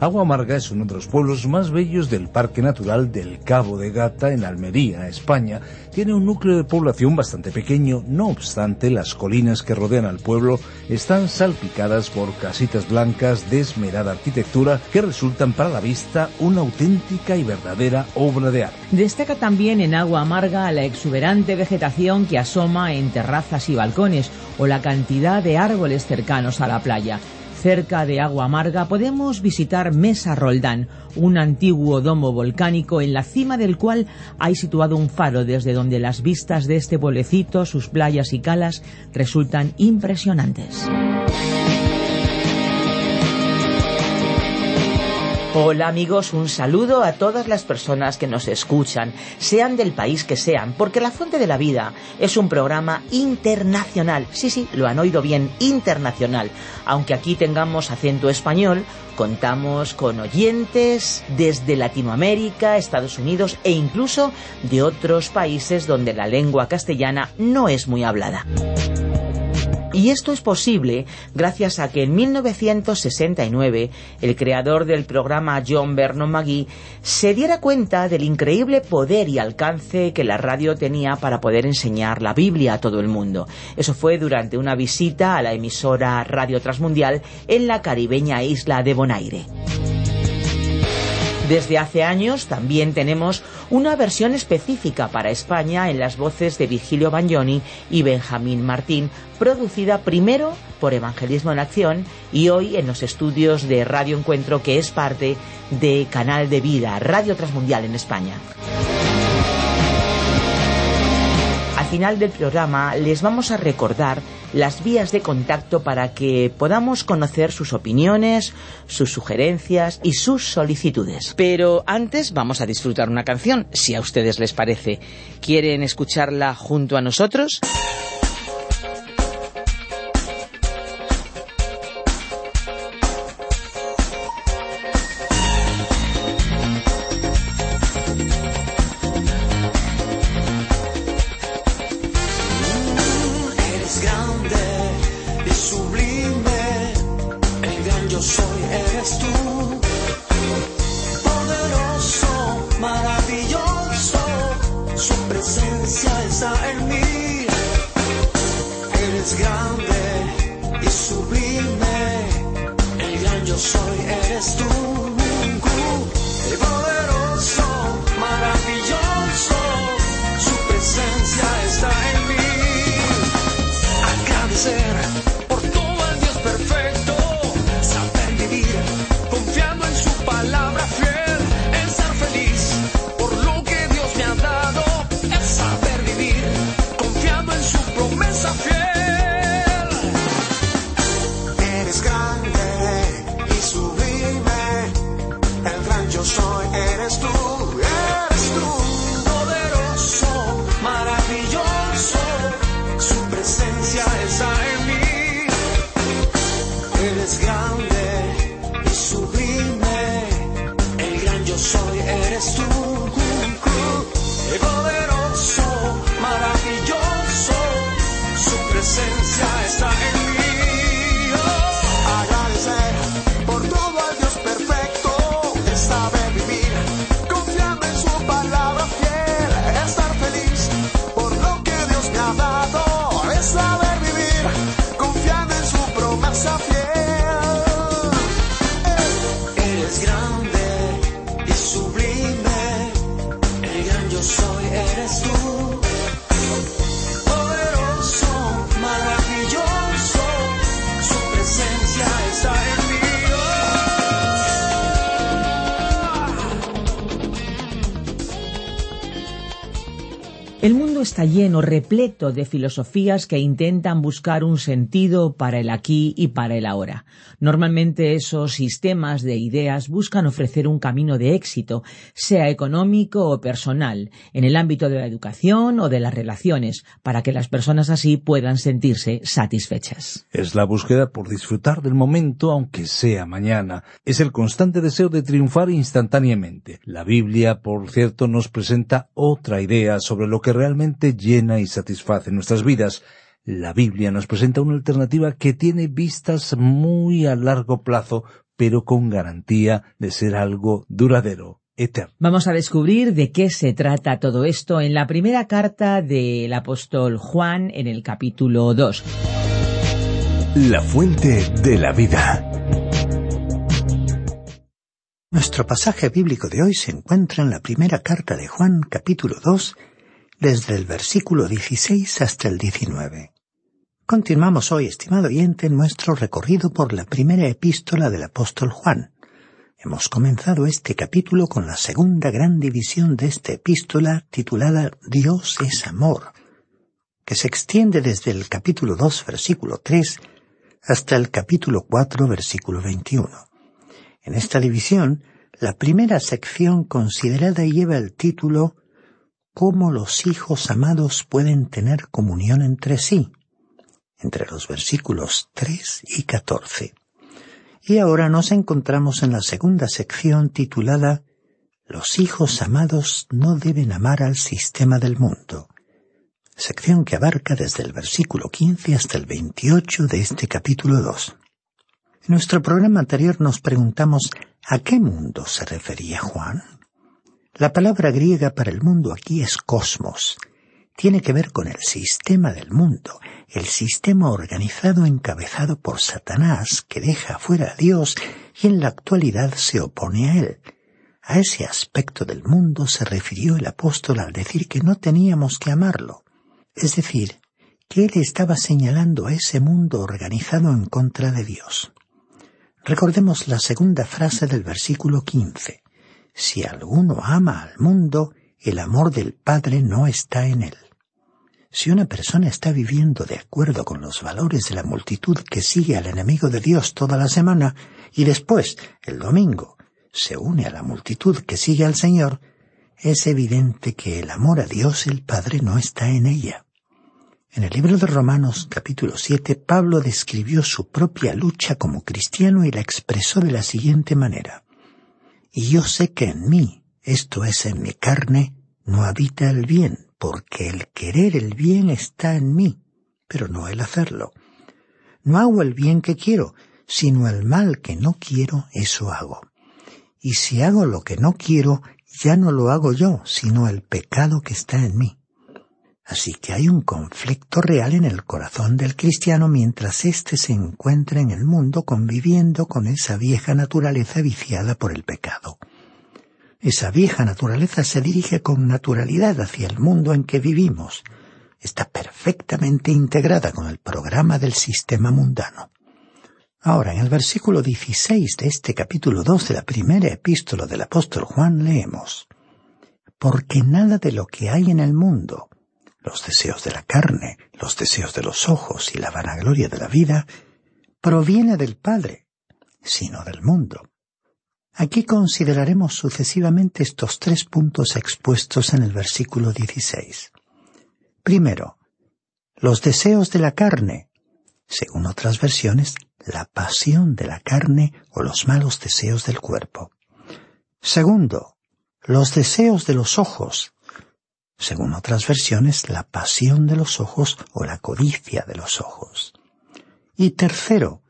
Agua Amarga es uno de los pueblos más bellos del Parque Natural del Cabo de Gata en Almería, España. Tiene un núcleo de población bastante pequeño, no obstante las colinas que rodean al pueblo están salpicadas por casitas blancas de esmerada arquitectura que resultan para la vista una auténtica y verdadera obra de arte. Destaca también en Agua Amarga la exuberante vegetación que asoma en terrazas y balcones o la cantidad de árboles cercanos a la playa. Cerca de Agua Amarga podemos visitar Mesa Roldán, un antiguo domo volcánico en la cima del cual hay situado un faro desde donde las vistas de este pueblecito, sus playas y calas resultan impresionantes. Hola amigos, un saludo a todas las personas que nos escuchan, sean del país que sean, porque La Fuente de la Vida es un programa internacional. Sí, sí, lo han oído bien, internacional. Aunque aquí tengamos acento español, contamos con oyentes desde Latinoamérica, Estados Unidos e incluso de otros países donde la lengua castellana no es muy hablada. Y esto es posible gracias a que en 1969 el creador del programa John Vernon McGee se diera cuenta del increíble poder y alcance que la radio tenía para poder enseñar la Biblia a todo el mundo. Eso fue durante una visita a la emisora Radio Transmundial en la caribeña isla de Bonaire. Desde hace años también tenemos una versión específica para España en las voces de Virgilio Bagnoni y Benjamín Martín, producida primero por Evangelismo en Acción y hoy en los estudios de Radio Encuentro, que es parte de Canal de Vida, Radio Transmundial en España. Al final del programa les vamos a recordar las vías de contacto para que podamos conocer sus opiniones, sus sugerencias y sus solicitudes. Pero antes vamos a disfrutar una canción, si a ustedes les parece. ¿Quieren escucharla junto a nosotros? El gran yo soy, está lleno, repleto de filosofías que intentan buscar un sentido para el aquí y para el ahora. Normalmente esos sistemas de ideas buscan ofrecer un camino de éxito, sea económico o personal, en el ámbito de la educación o de las relaciones, para que las personas así puedan sentirse satisfechas. Es la búsqueda por disfrutar del momento aunque sea mañana. Es el constante deseo de triunfar instantáneamente. La Biblia, por cierto, nos presenta otra idea sobre lo que realmente llena y satisface nuestras vidas. La Biblia nos presenta una alternativa que tiene vistas muy a largo plazo, pero con garantía de ser algo duradero, eterno. Vamos a descubrir de qué se trata todo esto en la primera carta del apóstol Juan en el capítulo 2. La fuente de la vida. Nuestro pasaje bíblico de hoy se encuentra en la primera carta de Juan, capítulo 2, desde el versículo 16 hasta el 19. Continuamos hoy, estimado oyente, nuestro recorrido por la primera epístola del apóstol Juan. Hemos comenzado este capítulo con la segunda gran división de esta epístola titulada Dios es amor, que se extiende desde el capítulo 2, versículo 3, hasta el capítulo 4, versículo 21. En esta división, la primera sección considerada lleva el título Cómo los hijos amados pueden tener comunión entre sí, entre los versículos 3 y 14. Y ahora nos encontramos en la segunda sección titulada Los hijos amados no deben amar al sistema del mundo, sección que abarca desde el versículo 15 hasta el 28 de este capítulo 2. En nuestro programa anterior nos preguntamos a qué mundo se refería Juan. La palabra griega para el mundo aquí es cosmos. Tiene que ver con el sistema del mundo, el sistema organizado encabezado por Satanás que deja fuera a Dios y en la actualidad se opone a él. A ese aspecto del mundo se refirió el apóstol al decir que no teníamos que amarlo. Es decir, que él estaba señalando a ese mundo organizado en contra de Dios. Recordemos la segunda frase del versículo 15. Si alguno ama al mundo, el amor del Padre no está en él. Si una persona está viviendo de acuerdo con los valores de la multitud que sigue al enemigo de Dios toda la semana y después, el domingo, se une a la multitud que sigue al Señor, es evidente que el amor a Dios el Padre no está en ella. En el libro de Romanos capítulo 7, Pablo describió su propia lucha como cristiano y la expresó de la siguiente manera. Y yo sé que en mí, esto es en mi carne, no habita el bien, porque el querer el bien está en mí, pero no el hacerlo. No hago el bien que quiero, sino el mal que no quiero, eso hago. Y si hago lo que no quiero, ya no lo hago yo, sino el pecado que está en mí. Así que hay un conflicto real en el corazón del cristiano mientras éste se encuentra en el mundo conviviendo con esa vieja naturaleza viciada por el pecado. Esa vieja naturaleza se dirige con naturalidad hacia el mundo en que vivimos. Está perfectamente integrada con el programa del sistema mundano. Ahora, en el versículo 16 de este capítulo 2 de la primera epístola del apóstol Juan leemos, Porque nada de lo que hay en el mundo, los deseos de la carne, los deseos de los ojos y la vanagloria de la vida, proviene del Padre, sino del mundo. Aquí consideraremos sucesivamente estos tres puntos expuestos en el versículo 16. Primero, los deseos de la carne, según otras versiones, la pasión de la carne o los malos deseos del cuerpo. Segundo, los deseos de los ojos, según otras versiones, la pasión de los ojos o la codicia de los ojos. Y tercero,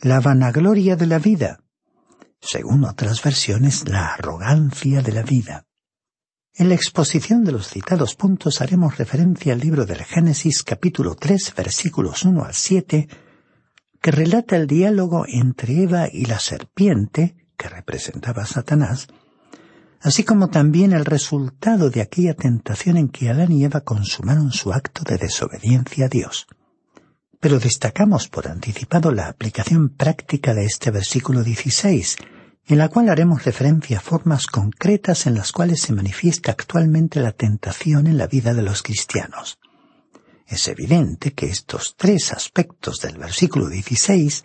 la vanagloria de la vida, según otras versiones, la arrogancia de la vida. En la exposición de los citados puntos haremos referencia al libro del Génesis capítulo 3 versículos 1 al 7, que relata el diálogo entre Eva y la serpiente, que representaba a Satanás, así como también el resultado de aquella tentación en que Adán y Eva consumaron su acto de desobediencia a Dios. Pero destacamos por anticipado la aplicación práctica de este versículo 16, en la cual haremos referencia a formas concretas en las cuales se manifiesta actualmente la tentación en la vida de los cristianos. Es evidente que estos tres aspectos del versículo 16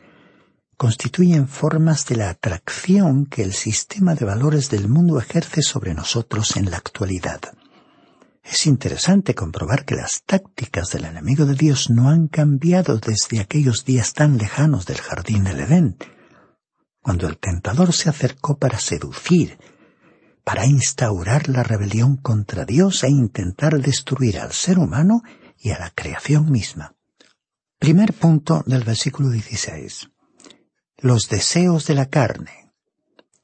constituyen formas de la atracción que el sistema de valores del mundo ejerce sobre nosotros en la actualidad. Es interesante comprobar que las tácticas del enemigo de Dios no han cambiado desde aquellos días tan lejanos del jardín del Edén, cuando el tentador se acercó para seducir, para instaurar la rebelión contra Dios e intentar destruir al ser humano y a la creación misma. Primer punto del versículo 16. Los deseos de la carne.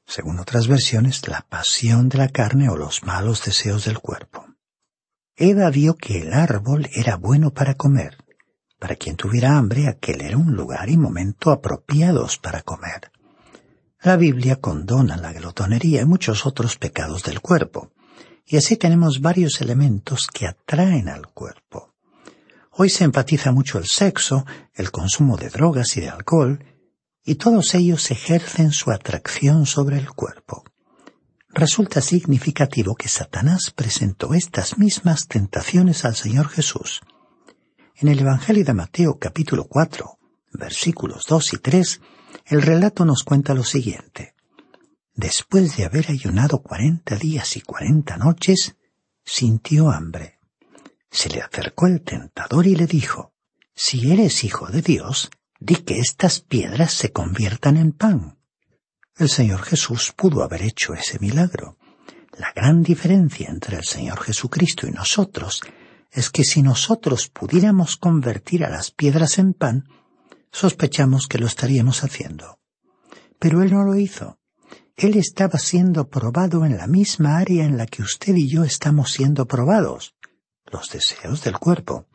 Según otras versiones, la pasión de la carne o los malos deseos del cuerpo. Eva vio que el árbol era bueno para comer. Para quien tuviera hambre, aquel era un lugar y momento apropiados para comer. La Biblia condona la glotonería y muchos otros pecados del cuerpo, y así tenemos varios elementos que atraen al cuerpo. Hoy se enfatiza mucho el sexo, el consumo de drogas y de alcohol, y todos ellos ejercen su atracción sobre el cuerpo resulta significativo que Satanás presentó estas mismas tentaciones al Señor Jesús. En el Evangelio de Mateo capítulo 4, versículos 2 y 3, el relato nos cuenta lo siguiente. Después de haber ayunado cuarenta días y cuarenta noches, sintió hambre. Se le acercó el tentador y le dijo, Si eres hijo de Dios, di que estas piedras se conviertan en pan. El Señor Jesús pudo haber hecho ese milagro. La gran diferencia entre el Señor Jesucristo y nosotros es que si nosotros pudiéramos convertir a las piedras en pan, sospechamos que lo estaríamos haciendo. Pero Él no lo hizo. Él estaba siendo probado en la misma área en la que usted y yo estamos siendo probados, los deseos del cuerpo.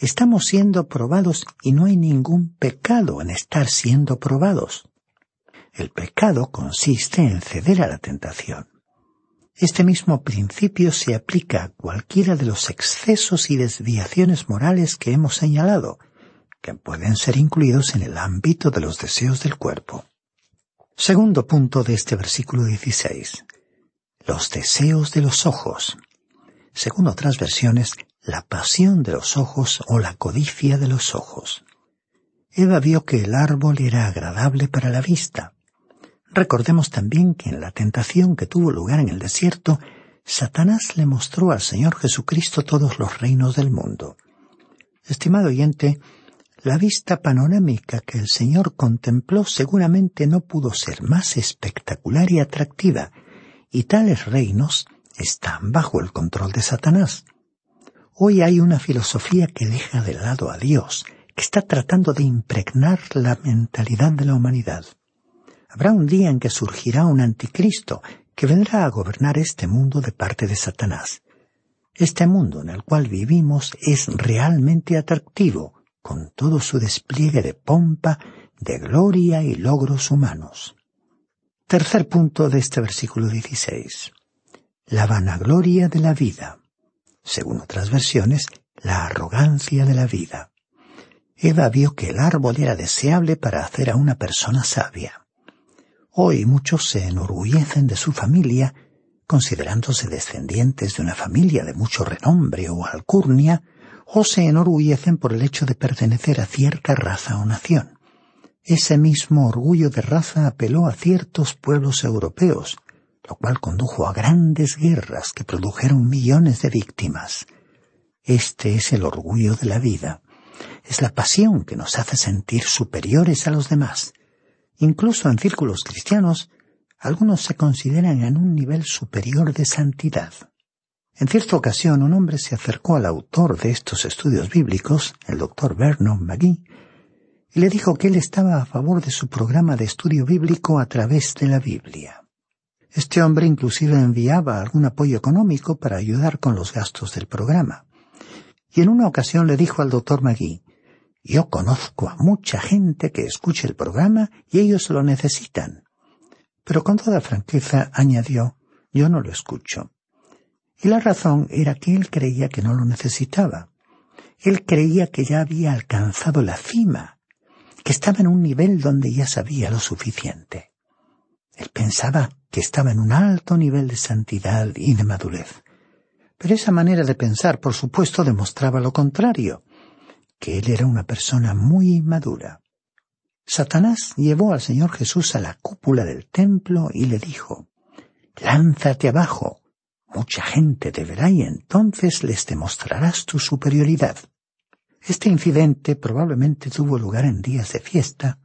Estamos siendo probados y no hay ningún pecado en estar siendo probados. El pecado consiste en ceder a la tentación. Este mismo principio se aplica a cualquiera de los excesos y desviaciones morales que hemos señalado, que pueden ser incluidos en el ámbito de los deseos del cuerpo. Segundo punto de este versículo 16. Los deseos de los ojos. Según otras versiones, la pasión de los ojos o la codicia de los ojos. Eva vio que el árbol era agradable para la vista, Recordemos también que en la tentación que tuvo lugar en el desierto, Satanás le mostró al Señor Jesucristo todos los reinos del mundo. Estimado oyente, la vista panorámica que el Señor contempló seguramente no pudo ser más espectacular y atractiva, y tales reinos están bajo el control de Satanás. Hoy hay una filosofía que deja de lado a Dios, que está tratando de impregnar la mentalidad de la humanidad. Habrá un día en que surgirá un anticristo que vendrá a gobernar este mundo de parte de Satanás. Este mundo en el cual vivimos es realmente atractivo, con todo su despliegue de pompa, de gloria y logros humanos. Tercer punto de este versículo 16. La vanagloria de la vida. Según otras versiones, la arrogancia de la vida. Eva vio que el árbol era deseable para hacer a una persona sabia. Hoy muchos se enorgullecen de su familia, considerándose descendientes de una familia de mucho renombre o alcurnia, o se enorgullecen por el hecho de pertenecer a cierta raza o nación. Ese mismo orgullo de raza apeló a ciertos pueblos europeos, lo cual condujo a grandes guerras que produjeron millones de víctimas. Este es el orgullo de la vida. Es la pasión que nos hace sentir superiores a los demás. Incluso en círculos cristianos, algunos se consideran en un nivel superior de santidad. En cierta ocasión un hombre se acercó al autor de estos estudios bíblicos, el doctor Vernon McGee, y le dijo que él estaba a favor de su programa de estudio bíblico a través de la Biblia. Este hombre inclusive enviaba algún apoyo económico para ayudar con los gastos del programa. Y en una ocasión le dijo al doctor McGee, yo conozco a mucha gente que escucha el programa y ellos lo necesitan. Pero con toda franqueza añadió, yo no lo escucho. Y la razón era que él creía que no lo necesitaba. Él creía que ya había alcanzado la cima, que estaba en un nivel donde ya sabía lo suficiente. Él pensaba que estaba en un alto nivel de santidad y de madurez. Pero esa manera de pensar, por supuesto, demostraba lo contrario, que él era una persona muy madura. Satanás llevó al Señor Jesús a la cúpula del templo y le dijo, Lánzate abajo, mucha gente te verá y entonces les demostrarás tu superioridad. Este incidente probablemente tuvo lugar en días de fiesta,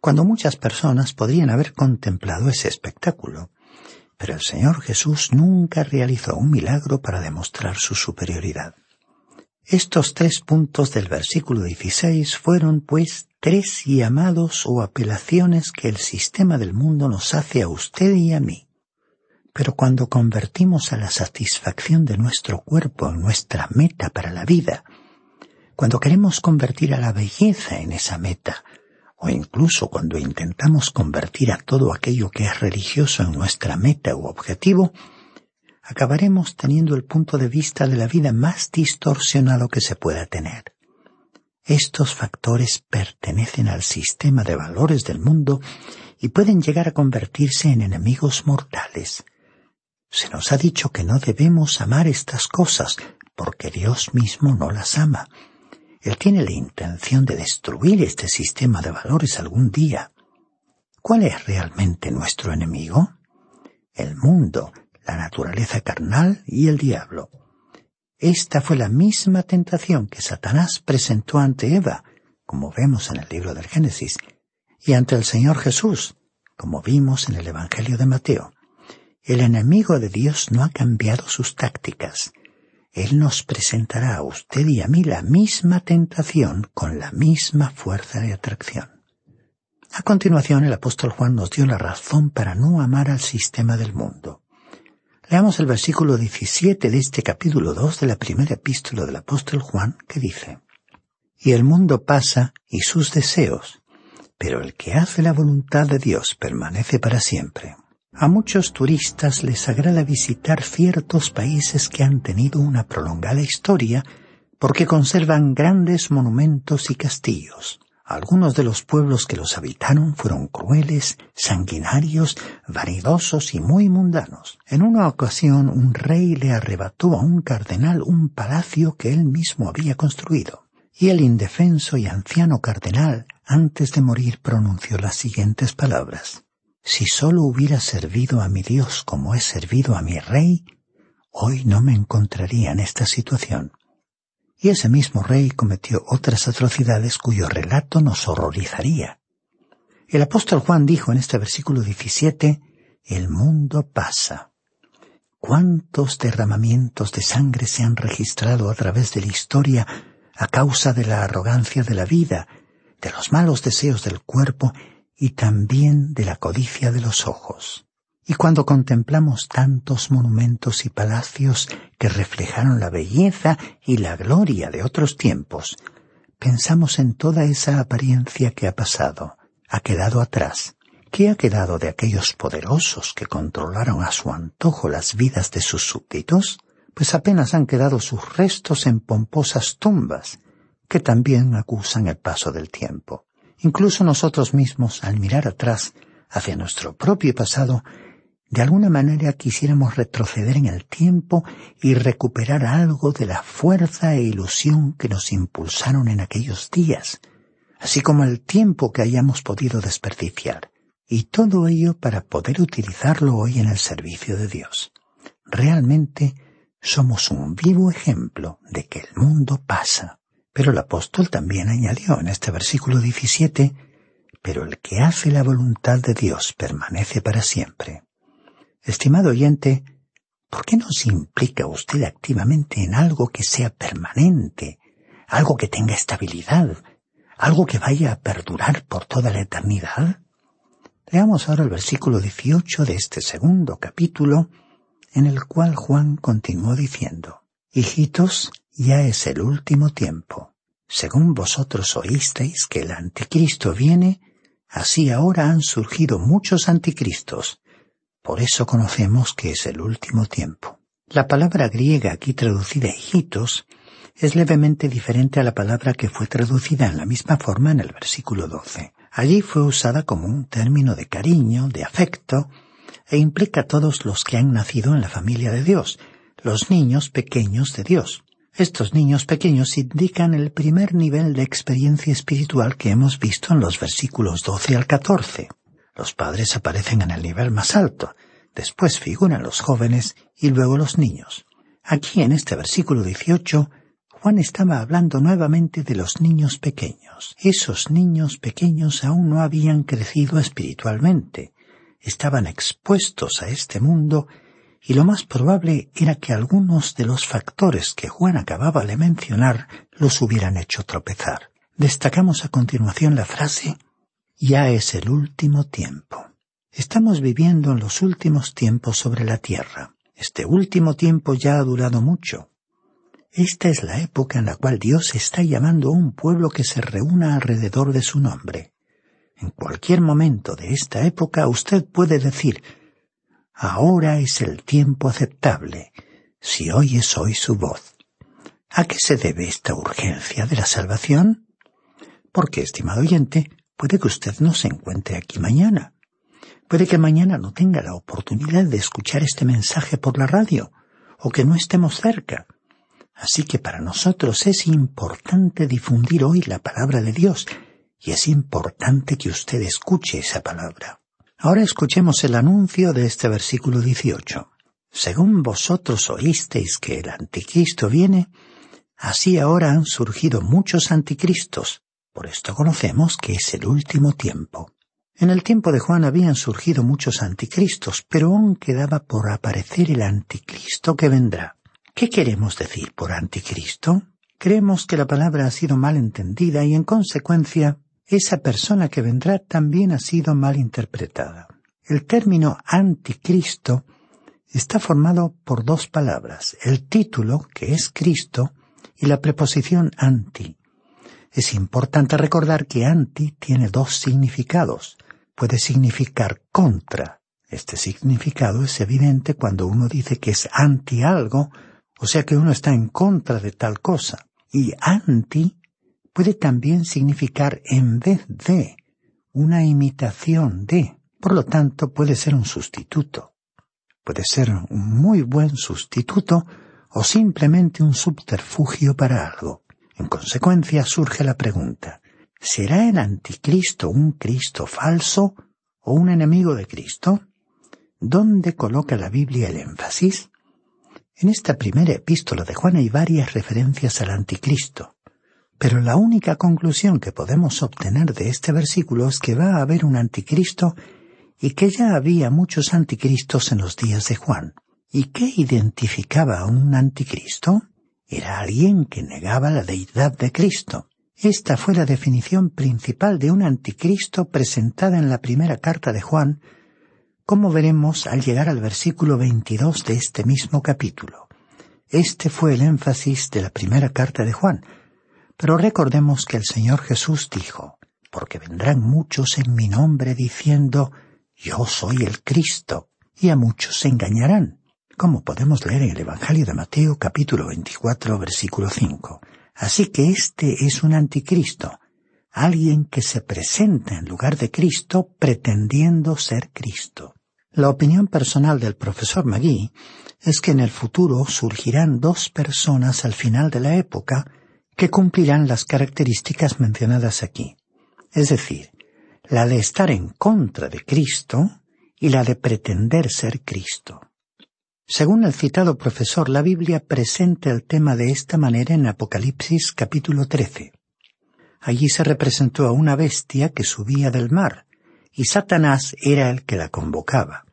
cuando muchas personas podrían haber contemplado ese espectáculo, pero el Señor Jesús nunca realizó un milagro para demostrar su superioridad. Estos tres puntos del versículo 16 fueron, pues, tres llamados o apelaciones que el sistema del mundo nos hace a usted y a mí. Pero cuando convertimos a la satisfacción de nuestro cuerpo en nuestra meta para la vida, cuando queremos convertir a la belleza en esa meta, o incluso cuando intentamos convertir a todo aquello que es religioso en nuestra meta u objetivo, acabaremos teniendo el punto de vista de la vida más distorsionado que se pueda tener. Estos factores pertenecen al sistema de valores del mundo y pueden llegar a convertirse en enemigos mortales. Se nos ha dicho que no debemos amar estas cosas porque Dios mismo no las ama él tiene la intención de destruir este sistema de valores algún día. ¿Cuál es realmente nuestro enemigo? El mundo, la naturaleza carnal y el diablo. Esta fue la misma tentación que Satanás presentó ante Eva, como vemos en el libro del Génesis, y ante el Señor Jesús, como vimos en el Evangelio de Mateo. El enemigo de Dios no ha cambiado sus tácticas. Él nos presentará a usted y a mí la misma tentación con la misma fuerza de atracción. A continuación, el apóstol Juan nos dio la razón para no amar al sistema del mundo. Leamos el versículo 17 de este capítulo 2 de la primera epístola del apóstol Juan que dice, Y el mundo pasa y sus deseos, pero el que hace la voluntad de Dios permanece para siempre. A muchos turistas les agrada visitar ciertos países que han tenido una prolongada historia porque conservan grandes monumentos y castillos. Algunos de los pueblos que los habitaron fueron crueles, sanguinarios, vanidosos y muy mundanos. En una ocasión un rey le arrebató a un cardenal un palacio que él mismo había construido. Y el indefenso y anciano cardenal, antes de morir, pronunció las siguientes palabras si sólo hubiera servido a mi Dios como he servido a mi Rey, hoy no me encontraría en esta situación. Y ese mismo rey cometió otras atrocidades cuyo relato nos horrorizaría. El apóstol Juan dijo en este versículo 17, el mundo pasa. ¿Cuántos derramamientos de sangre se han registrado a través de la historia a causa de la arrogancia de la vida, de los malos deseos del cuerpo y también de la codicia de los ojos. Y cuando contemplamos tantos monumentos y palacios que reflejaron la belleza y la gloria de otros tiempos, pensamos en toda esa apariencia que ha pasado, ha quedado atrás. ¿Qué ha quedado de aquellos poderosos que controlaron a su antojo las vidas de sus súbditos? Pues apenas han quedado sus restos en pomposas tumbas, que también acusan el paso del tiempo. Incluso nosotros mismos, al mirar atrás hacia nuestro propio pasado, de alguna manera quisiéramos retroceder en el tiempo y recuperar algo de la fuerza e ilusión que nos impulsaron en aquellos días, así como el tiempo que hayamos podido desperdiciar, y todo ello para poder utilizarlo hoy en el servicio de Dios. Realmente somos un vivo ejemplo de que el mundo pasa pero el apóstol también añadió en este versículo 17, pero el que hace la voluntad de Dios permanece para siempre. Estimado oyente, ¿por qué no se implica usted activamente en algo que sea permanente, algo que tenga estabilidad, algo que vaya a perdurar por toda la eternidad? Leamos ahora el versículo 18 de este segundo capítulo, en el cual Juan continuó diciendo, Hijitos, ya es el último tiempo. Según vosotros oísteis que el anticristo viene, así ahora han surgido muchos anticristos. Por eso conocemos que es el último tiempo. La palabra griega aquí traducida hijitos es levemente diferente a la palabra que fue traducida en la misma forma en el versículo 12. Allí fue usada como un término de cariño, de afecto, e implica a todos los que han nacido en la familia de Dios, los niños pequeños de Dios. Estos niños pequeños indican el primer nivel de experiencia espiritual que hemos visto en los versículos 12 al 14. Los padres aparecen en el nivel más alto, después figuran los jóvenes y luego los niños. Aquí en este versículo 18, Juan estaba hablando nuevamente de los niños pequeños. Esos niños pequeños aún no habían crecido espiritualmente, estaban expuestos a este mundo y lo más probable era que algunos de los factores que Juan acababa de mencionar los hubieran hecho tropezar. Destacamos a continuación la frase Ya es el último tiempo. Estamos viviendo en los últimos tiempos sobre la tierra. Este último tiempo ya ha durado mucho. Esta es la época en la cual Dios está llamando a un pueblo que se reúna alrededor de su nombre. En cualquier momento de esta época usted puede decir, Ahora es el tiempo aceptable, si oyes hoy su voz. ¿A qué se debe esta urgencia de la salvación? Porque, estimado oyente, puede que usted no se encuentre aquí mañana. Puede que mañana no tenga la oportunidad de escuchar este mensaje por la radio, o que no estemos cerca. Así que para nosotros es importante difundir hoy la palabra de Dios, y es importante que usted escuche esa palabra. Ahora escuchemos el anuncio de este versículo 18. Según vosotros oísteis que el anticristo viene, así ahora han surgido muchos anticristos. Por esto conocemos que es el último tiempo. En el tiempo de Juan habían surgido muchos anticristos, pero aún quedaba por aparecer el anticristo que vendrá. ¿Qué queremos decir por anticristo? Creemos que la palabra ha sido mal entendida y en consecuencia esa persona que vendrá también ha sido mal interpretada. El término anticristo está formado por dos palabras, el título, que es Cristo, y la preposición anti. Es importante recordar que anti tiene dos significados. Puede significar contra. Este significado es evidente cuando uno dice que es anti algo, o sea que uno está en contra de tal cosa. Y anti puede también significar en vez de, una imitación de. Por lo tanto, puede ser un sustituto. Puede ser un muy buen sustituto o simplemente un subterfugio para algo. En consecuencia surge la pregunta, ¿será el anticristo un Cristo falso o un enemigo de Cristo? ¿Dónde coloca la Biblia el énfasis? En esta primera epístola de Juan hay varias referencias al anticristo. Pero la única conclusión que podemos obtener de este versículo es que va a haber un anticristo y que ya había muchos anticristos en los días de Juan. ¿Y qué identificaba a un anticristo? Era alguien que negaba la deidad de Cristo. Esta fue la definición principal de un anticristo presentada en la primera carta de Juan, como veremos al llegar al versículo 22 de este mismo capítulo. Este fue el énfasis de la primera carta de Juan, pero recordemos que el Señor Jesús dijo, porque vendrán muchos en mi nombre diciendo, yo soy el Cristo, y a muchos se engañarán, como podemos leer en el Evangelio de Mateo capítulo 24 versículo 5. Así que este es un anticristo, alguien que se presenta en lugar de Cristo pretendiendo ser Cristo. La opinión personal del profesor Magui es que en el futuro surgirán dos personas al final de la época que cumplirán las características mencionadas aquí, es decir, la de estar en contra de Cristo y la de pretender ser Cristo. Según el citado profesor, la Biblia presenta el tema de esta manera en Apocalipsis capítulo 13. Allí se representó a una bestia que subía del mar, y Satanás era el que la convocaba.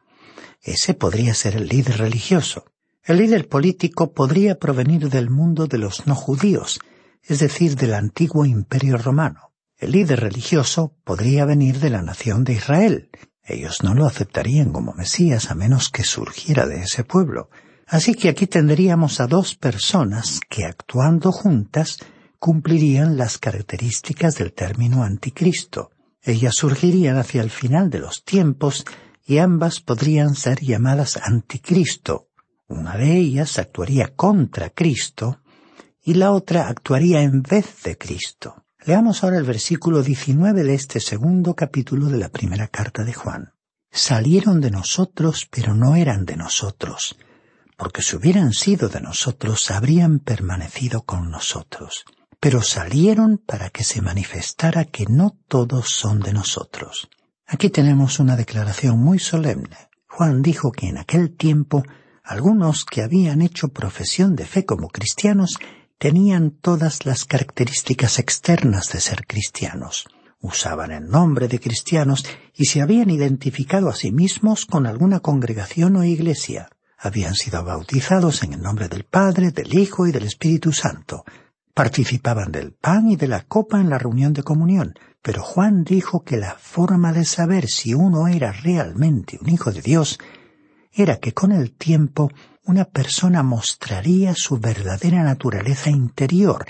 Ese podría ser el líder religioso. El líder político podría provenir del mundo de los no judíos, es decir, del antiguo imperio romano. El líder religioso podría venir de la nación de Israel. Ellos no lo aceptarían como Mesías a menos que surgiera de ese pueblo. Así que aquí tendríamos a dos personas que actuando juntas cumplirían las características del término anticristo. Ellas surgirían hacia el final de los tiempos y ambas podrían ser llamadas anticristo. Una de ellas actuaría contra Cristo y la otra actuaría en vez de Cristo. Leamos ahora el versículo 19 de este segundo capítulo de la primera carta de Juan. Salieron de nosotros, pero no eran de nosotros, porque si hubieran sido de nosotros, habrían permanecido con nosotros. Pero salieron para que se manifestara que no todos son de nosotros. Aquí tenemos una declaración muy solemne. Juan dijo que en aquel tiempo algunos que habían hecho profesión de fe como cristianos tenían todas las características externas de ser cristianos. Usaban el nombre de cristianos y se habían identificado a sí mismos con alguna congregación o iglesia. Habían sido bautizados en el nombre del Padre, del Hijo y del Espíritu Santo. Participaban del pan y de la copa en la reunión de comunión, pero Juan dijo que la forma de saber si uno era realmente un hijo de Dios era que con el tiempo una persona mostraría su verdadera naturaleza interior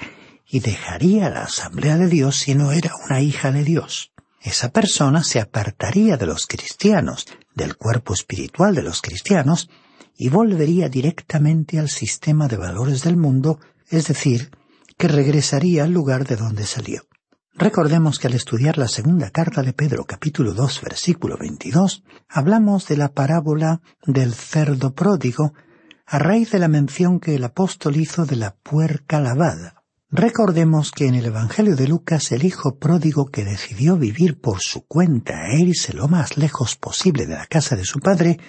y dejaría la asamblea de Dios si no era una hija de Dios. Esa persona se apartaría de los cristianos, del cuerpo espiritual de los cristianos, y volvería directamente al sistema de valores del mundo, es decir, que regresaría al lugar de donde salió. Recordemos que al estudiar la segunda carta de Pedro capítulo 2 versículo 22, hablamos de la parábola del cerdo pródigo a raíz de la mención que el apóstol hizo de la puerca lavada. Recordemos que en el Evangelio de Lucas el hijo pródigo que decidió vivir por su cuenta e irse lo más lejos posible de la casa de su padre,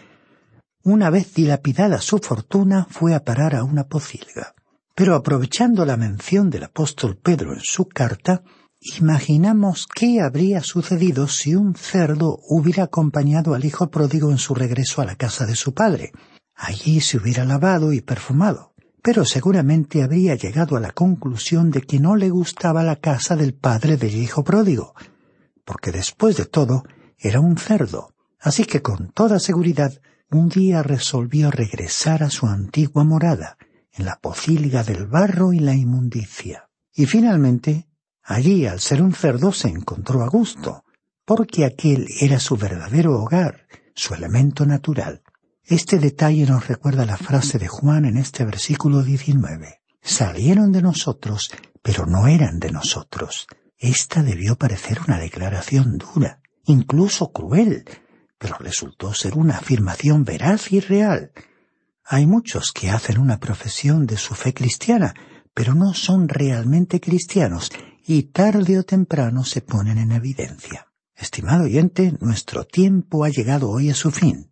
una vez dilapidada su fortuna fue a parar a una pocilga. Pero aprovechando la mención del apóstol Pedro en su carta, Imaginamos qué habría sucedido si un cerdo hubiera acompañado al hijo pródigo en su regreso a la casa de su padre. Allí se hubiera lavado y perfumado, pero seguramente habría llegado a la conclusión de que no le gustaba la casa del padre del hijo pródigo, porque después de todo era un cerdo, así que con toda seguridad un día resolvió regresar a su antigua morada, en la pocilga del barro y la inmundicia. Y finalmente Allí, al ser un cerdo, se encontró a gusto, porque aquel era su verdadero hogar, su elemento natural. Este detalle nos recuerda la frase de Juan en este versículo 19. Salieron de nosotros, pero no eran de nosotros. Esta debió parecer una declaración dura, incluso cruel, pero resultó ser una afirmación veraz y real. Hay muchos que hacen una profesión de su fe cristiana, pero no son realmente cristianos y tarde o temprano se ponen en evidencia. Estimado oyente, nuestro tiempo ha llegado hoy a su fin.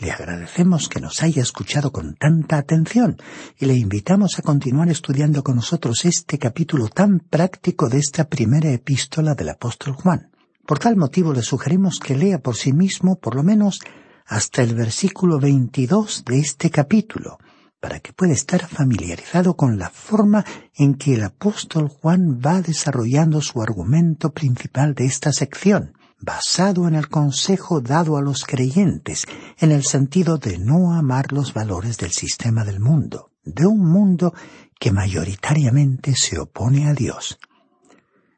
Le agradecemos que nos haya escuchado con tanta atención y le invitamos a continuar estudiando con nosotros este capítulo tan práctico de esta primera epístola del apóstol Juan. Por tal motivo le sugerimos que lea por sí mismo por lo menos hasta el versículo 22 de este capítulo, para que pueda estar familiarizado con la forma en que el apóstol Juan va desarrollando su argumento principal de esta sección, basado en el consejo dado a los creyentes, en el sentido de no amar los valores del sistema del mundo, de un mundo que mayoritariamente se opone a Dios.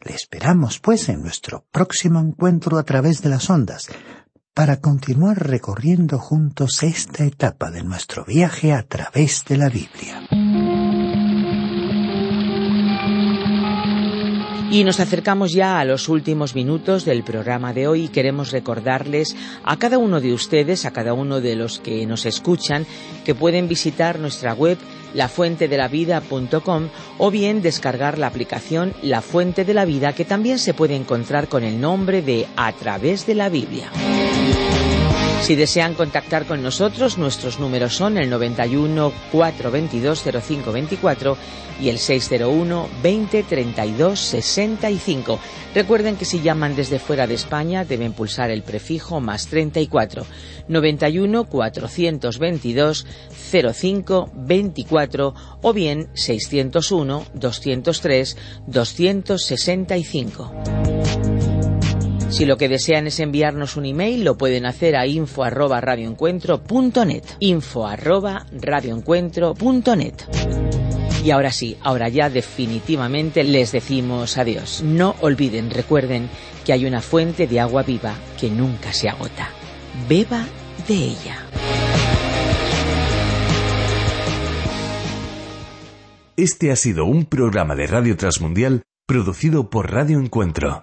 Le esperamos, pues, en nuestro próximo encuentro a través de las ondas, para continuar recorriendo juntos esta etapa de nuestro viaje a través de la Biblia. Y nos acercamos ya a los últimos minutos del programa de hoy y queremos recordarles a cada uno de ustedes, a cada uno de los que nos escuchan, que pueden visitar nuestra web lafuentedelavida.com o bien descargar la aplicación La Fuente de la Vida que también se puede encontrar con el nombre de A través de la Biblia. Si desean contactar con nosotros, nuestros números son el 91 422 0524 y el 601 20 32 65. Recuerden que si llaman desde fuera de España deben pulsar el prefijo más 34 91 422 05 24 o bien 601 203 265. Si lo que desean es enviarnos un email, lo pueden hacer a info arroba radioencuentro.net. Info radioencuentro.net. Y ahora sí, ahora ya definitivamente les decimos adiós. No olviden, recuerden que hay una fuente de agua viva que nunca se agota. Beba de ella. Este ha sido un programa de Radio Transmundial Producido por Radio Encuentro.